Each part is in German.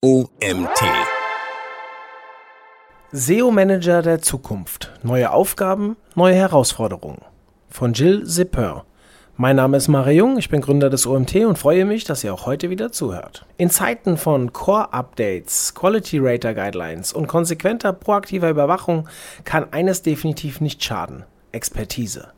OMT. SEO-Manager der Zukunft. Neue Aufgaben, neue Herausforderungen. Von Jill Zipper. Mein Name ist Mare Jung, ich bin Gründer des OMT und freue mich, dass ihr auch heute wieder zuhört. In Zeiten von Core-Updates, Quality Rater Guidelines und konsequenter proaktiver Überwachung kann eines definitiv nicht schaden: Expertise.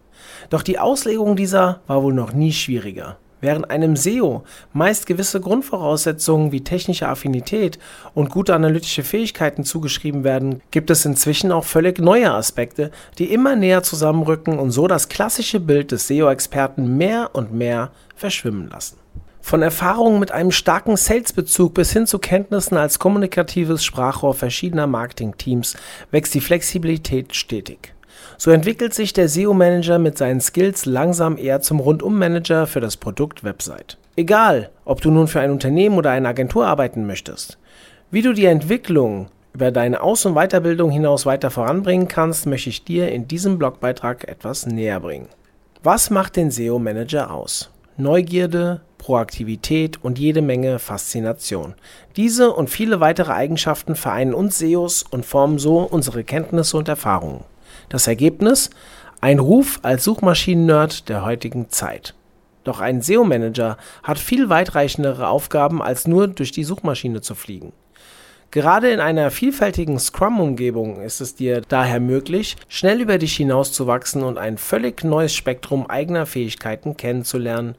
Doch die Auslegung dieser war wohl noch nie schwieriger. Während einem SEO meist gewisse Grundvoraussetzungen wie technische Affinität und gute analytische Fähigkeiten zugeschrieben werden, gibt es inzwischen auch völlig neue Aspekte, die immer näher zusammenrücken und so das klassische Bild des SEO-Experten mehr und mehr verschwimmen lassen. Von Erfahrungen mit einem starken Sales-Bezug bis hin zu Kenntnissen als kommunikatives Sprachrohr verschiedener Marketing-Teams wächst die Flexibilität stetig. So entwickelt sich der SEO-Manager mit seinen Skills langsam eher zum Rundum-Manager für das Produkt Website. Egal, ob du nun für ein Unternehmen oder eine Agentur arbeiten möchtest. Wie du die Entwicklung über deine Aus- und Weiterbildung hinaus weiter voranbringen kannst, möchte ich dir in diesem Blogbeitrag etwas näher bringen. Was macht den SEO-Manager aus? Neugierde, Proaktivität und jede Menge Faszination. Diese und viele weitere Eigenschaften vereinen uns SEOs und formen so unsere Kenntnisse und Erfahrungen. Das Ergebnis? Ein Ruf als Suchmaschinen-Nerd der heutigen Zeit. Doch ein SEO-Manager hat viel weitreichendere Aufgaben, als nur durch die Suchmaschine zu fliegen. Gerade in einer vielfältigen Scrum-Umgebung ist es dir daher möglich, schnell über dich hinauszuwachsen und ein völlig neues Spektrum eigener Fähigkeiten kennenzulernen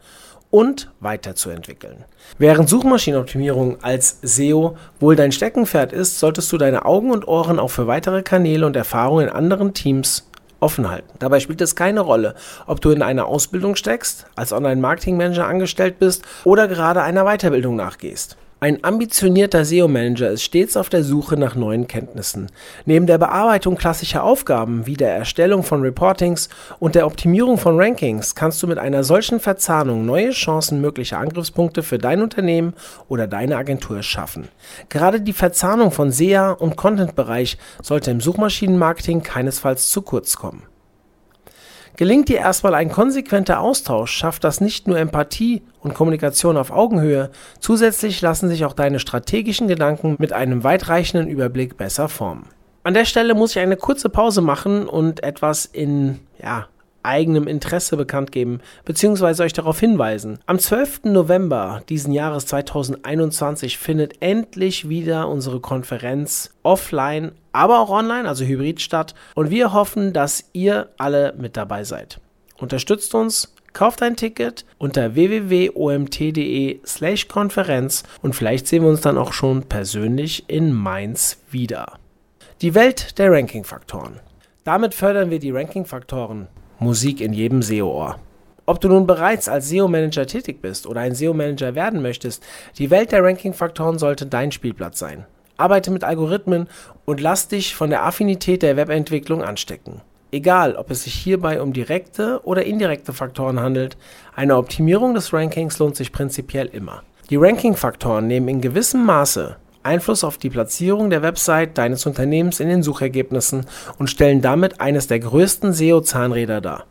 und weiterzuentwickeln. Während Suchmaschinenoptimierung als SEO wohl dein Steckenpferd ist, solltest du deine Augen und Ohren auch für weitere Kanäle und Erfahrungen in anderen Teams offen halten. Dabei spielt es keine Rolle, ob du in einer Ausbildung steckst, als Online-Marketing-Manager angestellt bist oder gerade einer Weiterbildung nachgehst. Ein ambitionierter SEO-Manager ist stets auf der Suche nach neuen Kenntnissen. Neben der Bearbeitung klassischer Aufgaben wie der Erstellung von Reportings und der Optimierung von Rankings kannst du mit einer solchen Verzahnung neue Chancen möglicher Angriffspunkte für dein Unternehmen oder deine Agentur schaffen. Gerade die Verzahnung von SEA und Content-Bereich sollte im Suchmaschinenmarketing keinesfalls zu kurz kommen. Gelingt dir erstmal ein konsequenter Austausch, schafft das nicht nur Empathie und Kommunikation auf Augenhöhe, zusätzlich lassen sich auch deine strategischen Gedanken mit einem weitreichenden Überblick besser formen. An der Stelle muss ich eine kurze Pause machen und etwas in ja, eigenem Interesse bekannt geben, beziehungsweise euch darauf hinweisen. Am 12. November diesen Jahres 2021 findet endlich wieder unsere Konferenz offline, aber auch online, also hybrid statt. Und wir hoffen, dass ihr alle mit dabei seid. Unterstützt uns, kauft ein Ticket unter www.omt.de slash Konferenz und vielleicht sehen wir uns dann auch schon persönlich in Mainz wieder. Die Welt der Ranking-Faktoren. Damit fördern wir die Ranking-Faktoren Musik in jedem SEO-Ohr. Ob du nun bereits als SEO-Manager tätig bist oder ein SEO-Manager werden möchtest, die Welt der Ranking-Faktoren sollte dein Spielplatz sein. Arbeite mit Algorithmen und lass dich von der Affinität der Webentwicklung anstecken. Egal, ob es sich hierbei um direkte oder indirekte Faktoren handelt, eine Optimierung des Rankings lohnt sich prinzipiell immer. Die Ranking-Faktoren nehmen in gewissem Maße Einfluss auf die Platzierung der Website deines Unternehmens in den Suchergebnissen und stellen damit eines der größten SEO-Zahnräder dar.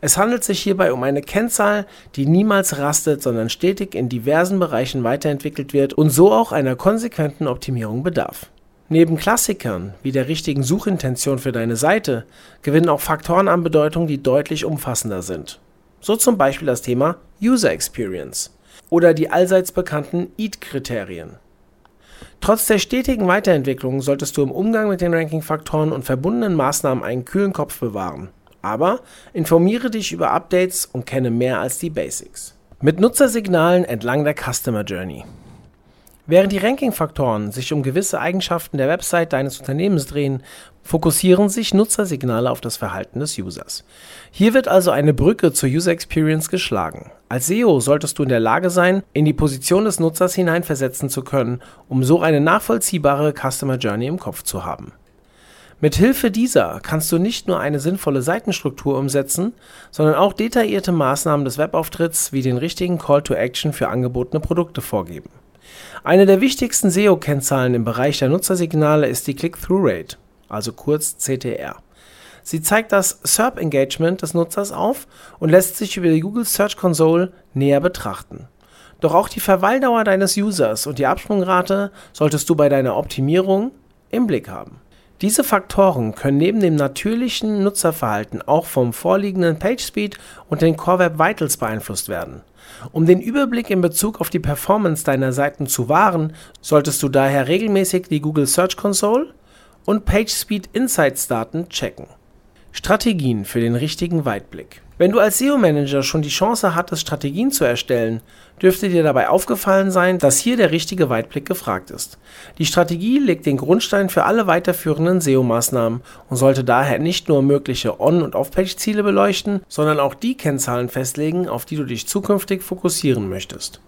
Es handelt sich hierbei um eine Kennzahl, die niemals rastet, sondern stetig in diversen Bereichen weiterentwickelt wird und so auch einer konsequenten Optimierung bedarf. Neben Klassikern wie der richtigen Suchintention für deine Seite gewinnen auch Faktoren an Bedeutung, die deutlich umfassender sind. So zum Beispiel das Thema User Experience oder die allseits bekannten EAT-Kriterien. Trotz der stetigen Weiterentwicklung solltest du im Umgang mit den Ranking-Faktoren und verbundenen Maßnahmen einen kühlen Kopf bewahren. Aber informiere dich über Updates und kenne mehr als die Basics. Mit Nutzersignalen entlang der Customer Journey. Während die Ranking-Faktoren sich um gewisse Eigenschaften der Website deines Unternehmens drehen, fokussieren sich Nutzersignale auf das Verhalten des Users. Hier wird also eine Brücke zur User Experience geschlagen. Als SEO solltest du in der Lage sein, in die Position des Nutzers hineinversetzen zu können, um so eine nachvollziehbare Customer Journey im Kopf zu haben. Mit Hilfe dieser kannst du nicht nur eine sinnvolle Seitenstruktur umsetzen, sondern auch detaillierte Maßnahmen des Webauftritts wie den richtigen Call to Action für angebotene Produkte vorgeben. Eine der wichtigsten SEO-Kennzahlen im Bereich der Nutzersignale ist die Click-Through-Rate, also kurz CTR. Sie zeigt das SERP-Engagement des Nutzers auf und lässt sich über die Google Search Console näher betrachten. Doch auch die Verweildauer deines Users und die Absprungrate solltest du bei deiner Optimierung im Blick haben. Diese Faktoren können neben dem natürlichen Nutzerverhalten auch vom vorliegenden PageSpeed und den Core Web Vitals beeinflusst werden. Um den Überblick in Bezug auf die Performance deiner Seiten zu wahren, solltest du daher regelmäßig die Google Search Console und PageSpeed Insights Daten checken. Strategien für den richtigen Weitblick. Wenn du als SEO-Manager schon die Chance hattest, Strategien zu erstellen, dürfte dir dabei aufgefallen sein, dass hier der richtige Weitblick gefragt ist. Die Strategie legt den Grundstein für alle weiterführenden SEO-Maßnahmen und sollte daher nicht nur mögliche On- und Off-Page-Ziele beleuchten, sondern auch die Kennzahlen festlegen, auf die du dich zukünftig fokussieren möchtest.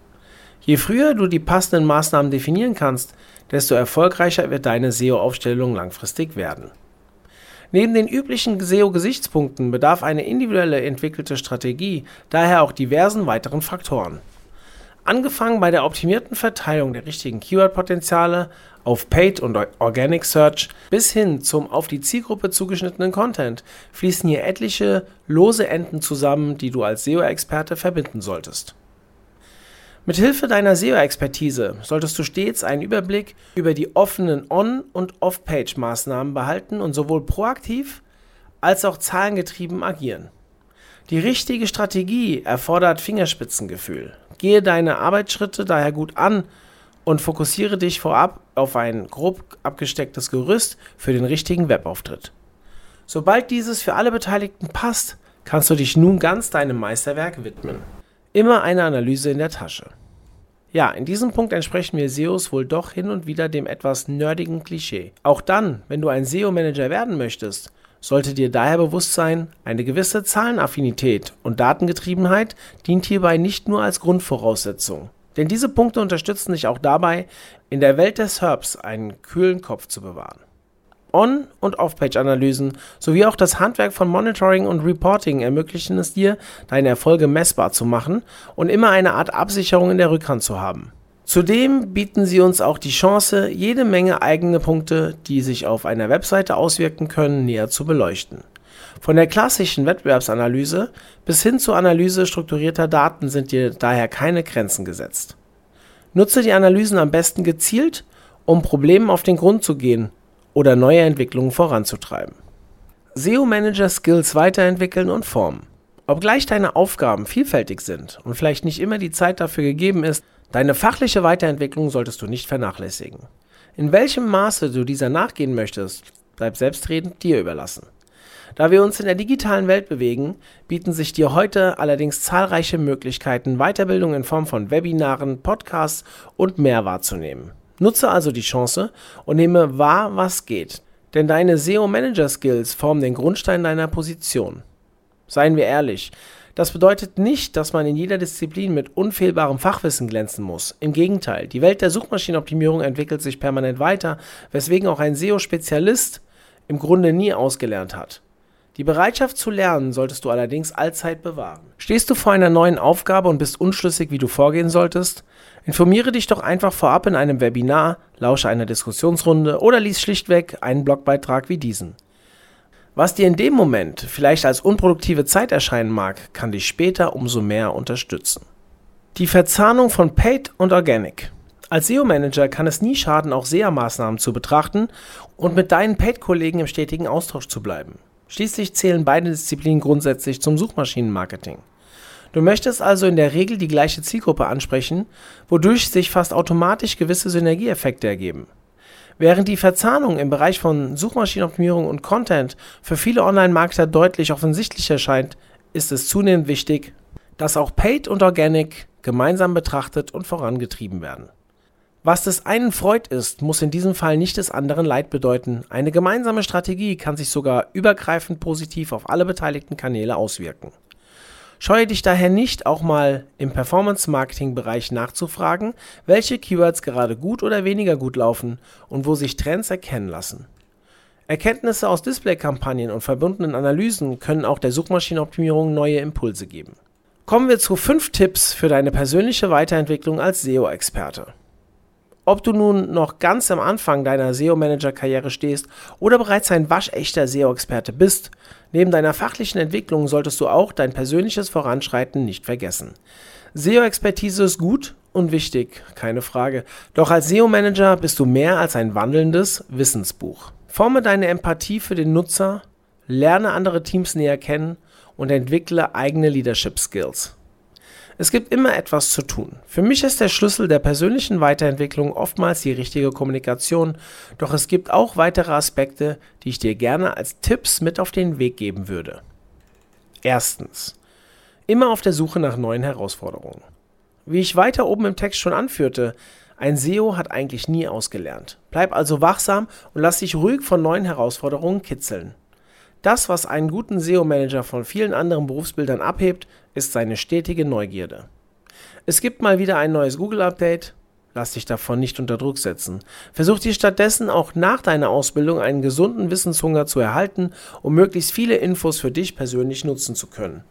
Je früher du die passenden Maßnahmen definieren kannst, desto erfolgreicher wird deine SEO-Aufstellung langfristig werden. Neben den üblichen SEO-Gesichtspunkten bedarf eine individuelle entwickelte Strategie daher auch diversen weiteren Faktoren. Angefangen bei der optimierten Verteilung der richtigen Keyword-Potenziale auf Paid und Organic Search bis hin zum auf die Zielgruppe zugeschnittenen Content fließen hier etliche lose Enden zusammen, die du als SEO-Experte verbinden solltest. Mithilfe deiner SEO-Expertise solltest du stets einen Überblick über die offenen On- und Off-Page-Maßnahmen behalten und sowohl proaktiv als auch zahlengetrieben agieren. Die richtige Strategie erfordert Fingerspitzengefühl. Gehe deine Arbeitsschritte daher gut an und fokussiere dich vorab auf ein grob abgestecktes Gerüst für den richtigen Webauftritt. Sobald dieses für alle Beteiligten passt, kannst du dich nun ganz deinem Meisterwerk widmen. Immer eine Analyse in der Tasche. Ja, in diesem Punkt entsprechen wir SEOs wohl doch hin und wieder dem etwas nerdigen Klischee. Auch dann, wenn du ein SEO-Manager werden möchtest, sollte dir daher bewusst sein, eine gewisse Zahlenaffinität und Datengetriebenheit dient hierbei nicht nur als Grundvoraussetzung. Denn diese Punkte unterstützen dich auch dabei, in der Welt des Herbs einen kühlen Kopf zu bewahren. On- und Off-Page-Analysen sowie auch das Handwerk von Monitoring und Reporting ermöglichen es dir, deine Erfolge messbar zu machen und immer eine Art Absicherung in der Rückhand zu haben. Zudem bieten sie uns auch die Chance, jede Menge eigene Punkte, die sich auf einer Webseite auswirken können, näher zu beleuchten. Von der klassischen Wettbewerbsanalyse bis hin zur Analyse strukturierter Daten sind dir daher keine Grenzen gesetzt. Nutze die Analysen am besten gezielt, um Problemen auf den Grund zu gehen oder neue Entwicklungen voranzutreiben. SEO-Manager-Skills weiterentwickeln und formen. Obgleich deine Aufgaben vielfältig sind und vielleicht nicht immer die Zeit dafür gegeben ist, deine fachliche Weiterentwicklung solltest du nicht vernachlässigen. In welchem Maße du dieser nachgehen möchtest, bleibt selbstredend dir überlassen. Da wir uns in der digitalen Welt bewegen, bieten sich dir heute allerdings zahlreiche Möglichkeiten, Weiterbildung in Form von Webinaren, Podcasts und mehr wahrzunehmen. Nutze also die Chance und nehme wahr, was geht. Denn deine SEO-Manager-Skills formen den Grundstein deiner Position. Seien wir ehrlich, das bedeutet nicht, dass man in jeder Disziplin mit unfehlbarem Fachwissen glänzen muss. Im Gegenteil, die Welt der Suchmaschinenoptimierung entwickelt sich permanent weiter, weswegen auch ein SEO-Spezialist im Grunde nie ausgelernt hat. Die Bereitschaft zu lernen solltest du allerdings allzeit bewahren. Stehst du vor einer neuen Aufgabe und bist unschlüssig, wie du vorgehen solltest? Informiere dich doch einfach vorab in einem Webinar, lausche einer Diskussionsrunde oder lies schlichtweg einen Blogbeitrag wie diesen. Was dir in dem Moment vielleicht als unproduktive Zeit erscheinen mag, kann dich später umso mehr unterstützen. Die Verzahnung von Paid und Organic. Als SEO-Manager kann es nie schaden, auch SEA-Maßnahmen zu betrachten und mit deinen Paid-Kollegen im stetigen Austausch zu bleiben. Schließlich zählen beide Disziplinen grundsätzlich zum Suchmaschinenmarketing. Du möchtest also in der Regel die gleiche Zielgruppe ansprechen, wodurch sich fast automatisch gewisse Synergieeffekte ergeben. Während die Verzahnung im Bereich von Suchmaschinenoptimierung und Content für viele Online-Marketer deutlich offensichtlich erscheint, ist es zunehmend wichtig, dass auch Paid und Organic gemeinsam betrachtet und vorangetrieben werden. Was des einen Freud ist, muss in diesem Fall nicht des anderen Leid bedeuten. Eine gemeinsame Strategie kann sich sogar übergreifend positiv auf alle beteiligten Kanäle auswirken. Scheue dich daher nicht, auch mal im Performance-Marketing-Bereich nachzufragen, welche Keywords gerade gut oder weniger gut laufen und wo sich Trends erkennen lassen. Erkenntnisse aus Display-Kampagnen und verbundenen Analysen können auch der Suchmaschinenoptimierung neue Impulse geben. Kommen wir zu fünf Tipps für deine persönliche Weiterentwicklung als SEO-Experte. Ob du nun noch ganz am Anfang deiner SEO-Manager-Karriere stehst oder bereits ein waschechter SEO-Experte bist, neben deiner fachlichen Entwicklung solltest du auch dein persönliches Voranschreiten nicht vergessen. SEO-Expertise ist gut und wichtig, keine Frage. Doch als SEO-Manager bist du mehr als ein wandelndes Wissensbuch. Forme deine Empathie für den Nutzer, lerne andere Teams näher kennen und entwickle eigene Leadership Skills. Es gibt immer etwas zu tun. Für mich ist der Schlüssel der persönlichen Weiterentwicklung oftmals die richtige Kommunikation, doch es gibt auch weitere Aspekte, die ich dir gerne als Tipps mit auf den Weg geben würde. Erstens. Immer auf der Suche nach neuen Herausforderungen. Wie ich weiter oben im Text schon anführte, ein SEO hat eigentlich nie ausgelernt. Bleib also wachsam und lass dich ruhig von neuen Herausforderungen kitzeln. Das, was einen guten SEO-Manager von vielen anderen Berufsbildern abhebt, ist seine stetige Neugierde. Es gibt mal wieder ein neues Google-Update. Lass dich davon nicht unter Druck setzen. Versuch dir stattdessen auch nach deiner Ausbildung einen gesunden Wissenshunger zu erhalten, um möglichst viele Infos für dich persönlich nutzen zu können.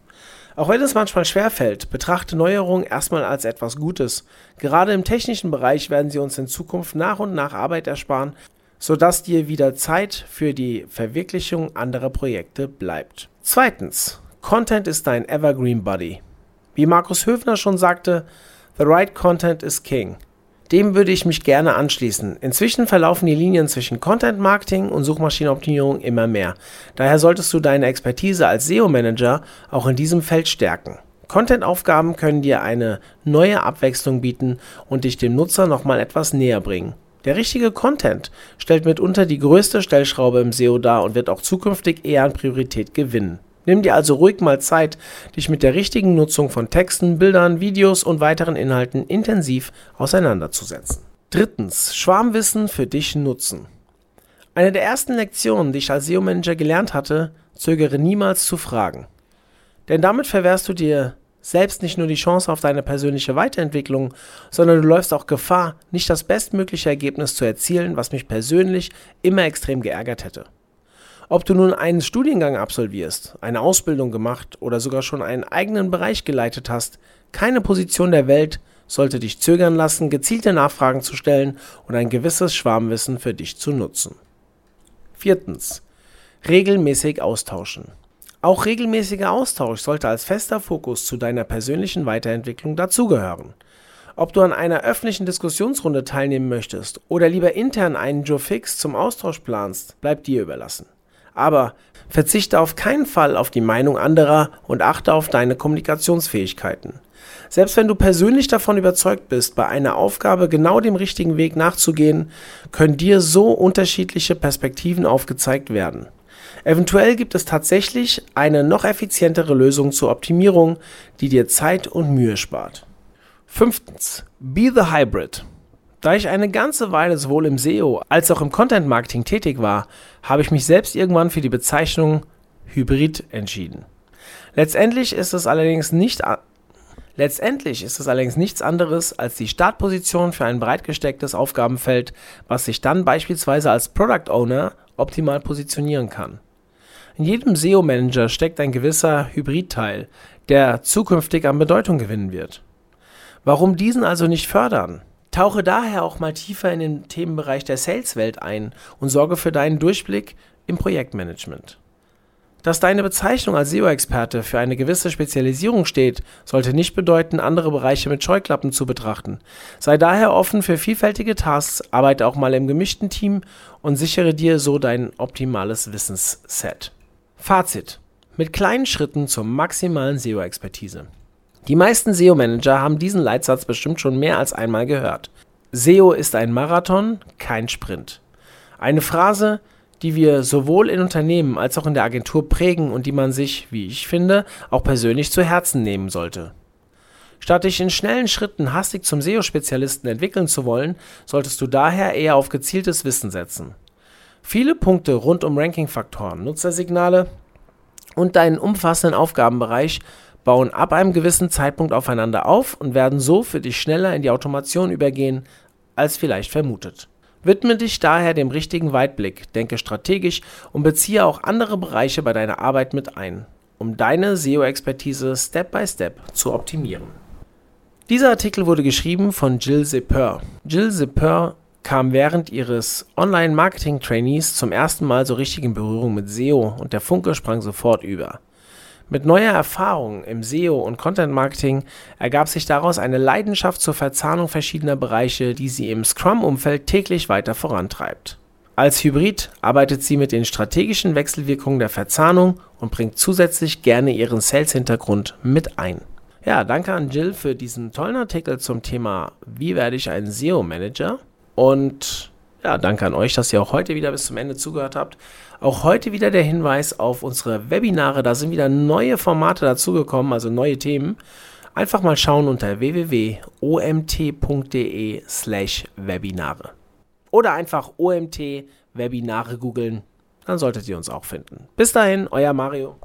Auch wenn es manchmal schwerfällt, betrachte Neuerungen erstmal als etwas Gutes. Gerade im technischen Bereich werden sie uns in Zukunft nach und nach Arbeit ersparen, sodass dir wieder Zeit für die Verwirklichung anderer Projekte bleibt. Zweitens, Content ist dein Evergreen Buddy. Wie Markus Höfner schon sagte, The right content is king. Dem würde ich mich gerne anschließen. Inzwischen verlaufen die Linien zwischen Content Marketing und Suchmaschinenoptimierung immer mehr. Daher solltest du deine Expertise als SEO-Manager auch in diesem Feld stärken. Content-Aufgaben können dir eine neue Abwechslung bieten und dich dem Nutzer nochmal etwas näher bringen. Der richtige Content stellt mitunter die größte Stellschraube im SEO dar und wird auch zukünftig eher an Priorität gewinnen. Nimm dir also ruhig mal Zeit, dich mit der richtigen Nutzung von Texten, Bildern, Videos und weiteren Inhalten intensiv auseinanderzusetzen. Drittens, Schwarmwissen für dich nutzen. Eine der ersten Lektionen, die ich als SEO-Manager gelernt hatte, zögere niemals zu fragen. Denn damit verwehrst du dir selbst nicht nur die Chance auf deine persönliche Weiterentwicklung, sondern du läufst auch Gefahr, nicht das bestmögliche Ergebnis zu erzielen, was mich persönlich immer extrem geärgert hätte. Ob du nun einen Studiengang absolvierst, eine Ausbildung gemacht oder sogar schon einen eigenen Bereich geleitet hast, keine Position der Welt sollte dich zögern lassen, gezielte Nachfragen zu stellen und ein gewisses Schwarmwissen für dich zu nutzen. Viertens. Regelmäßig austauschen. Auch regelmäßiger Austausch sollte als fester Fokus zu deiner persönlichen Weiterentwicklung dazugehören. Ob du an einer öffentlichen Diskussionsrunde teilnehmen möchtest oder lieber intern einen Joe Fix zum Austausch planst, bleibt dir überlassen. Aber verzichte auf keinen Fall auf die Meinung anderer und achte auf deine Kommunikationsfähigkeiten. Selbst wenn du persönlich davon überzeugt bist, bei einer Aufgabe genau dem richtigen Weg nachzugehen, können dir so unterschiedliche Perspektiven aufgezeigt werden. Eventuell gibt es tatsächlich eine noch effizientere Lösung zur Optimierung, die dir Zeit und Mühe spart. Fünftens, be the hybrid. Da ich eine ganze Weile sowohl im SEO als auch im Content Marketing tätig war, habe ich mich selbst irgendwann für die Bezeichnung Hybrid entschieden. Letztendlich ist es allerdings nicht Letztendlich ist es allerdings nichts anderes als die Startposition für ein breit gestecktes Aufgabenfeld, was sich dann beispielsweise als Product Owner optimal positionieren kann. In jedem SEO-Manager steckt ein gewisser Hybridteil, der zukünftig an Bedeutung gewinnen wird. Warum diesen also nicht fördern? Tauche daher auch mal tiefer in den Themenbereich der Sales-Welt ein und sorge für deinen Durchblick im Projektmanagement. Dass deine Bezeichnung als SEO-Experte für eine gewisse Spezialisierung steht, sollte nicht bedeuten, andere Bereiche mit Scheuklappen zu betrachten. Sei daher offen für vielfältige Tasks, arbeite auch mal im gemischten Team und sichere dir so dein optimales Wissensset. Fazit. Mit kleinen Schritten zur maximalen SEO-Expertise. Die meisten SEO-Manager haben diesen Leitsatz bestimmt schon mehr als einmal gehört. SEO ist ein Marathon, kein Sprint. Eine Phrase, die wir sowohl in Unternehmen als auch in der Agentur prägen und die man sich, wie ich finde, auch persönlich zu Herzen nehmen sollte. Statt dich in schnellen Schritten hastig zum SEO-Spezialisten entwickeln zu wollen, solltest du daher eher auf gezieltes Wissen setzen. Viele Punkte rund um Ranking-Faktoren, Nutzersignale und deinen umfassenden Aufgabenbereich bauen ab einem gewissen Zeitpunkt aufeinander auf und werden so für dich schneller in die Automation übergehen, als vielleicht vermutet. Widme dich daher dem richtigen Weitblick, denke strategisch und beziehe auch andere Bereiche bei deiner Arbeit mit ein, um deine SEO-Expertise Step by Step zu optimieren. Dieser Artikel wurde geschrieben von Jill Zepeur. Jill Zepeur kam während ihres Online-Marketing-Trainees zum ersten Mal so richtig in Berührung mit SEO und der Funke sprang sofort über. Mit neuer Erfahrung im SEO und Content Marketing ergab sich daraus eine Leidenschaft zur Verzahnung verschiedener Bereiche, die sie im Scrum-Umfeld täglich weiter vorantreibt. Als Hybrid arbeitet sie mit den strategischen Wechselwirkungen der Verzahnung und bringt zusätzlich gerne ihren Sales-Hintergrund mit ein. Ja, danke an Jill für diesen tollen Artikel zum Thema Wie werde ich ein SEO-Manager? Und ja, danke an euch, dass ihr auch heute wieder bis zum Ende zugehört habt. Auch heute wieder der Hinweis auf unsere Webinare. Da sind wieder neue Formate dazugekommen, also neue Themen. Einfach mal schauen unter www.omt.de slash Webinare. Oder einfach OMT Webinare googeln. Dann solltet ihr uns auch finden. Bis dahin, euer Mario.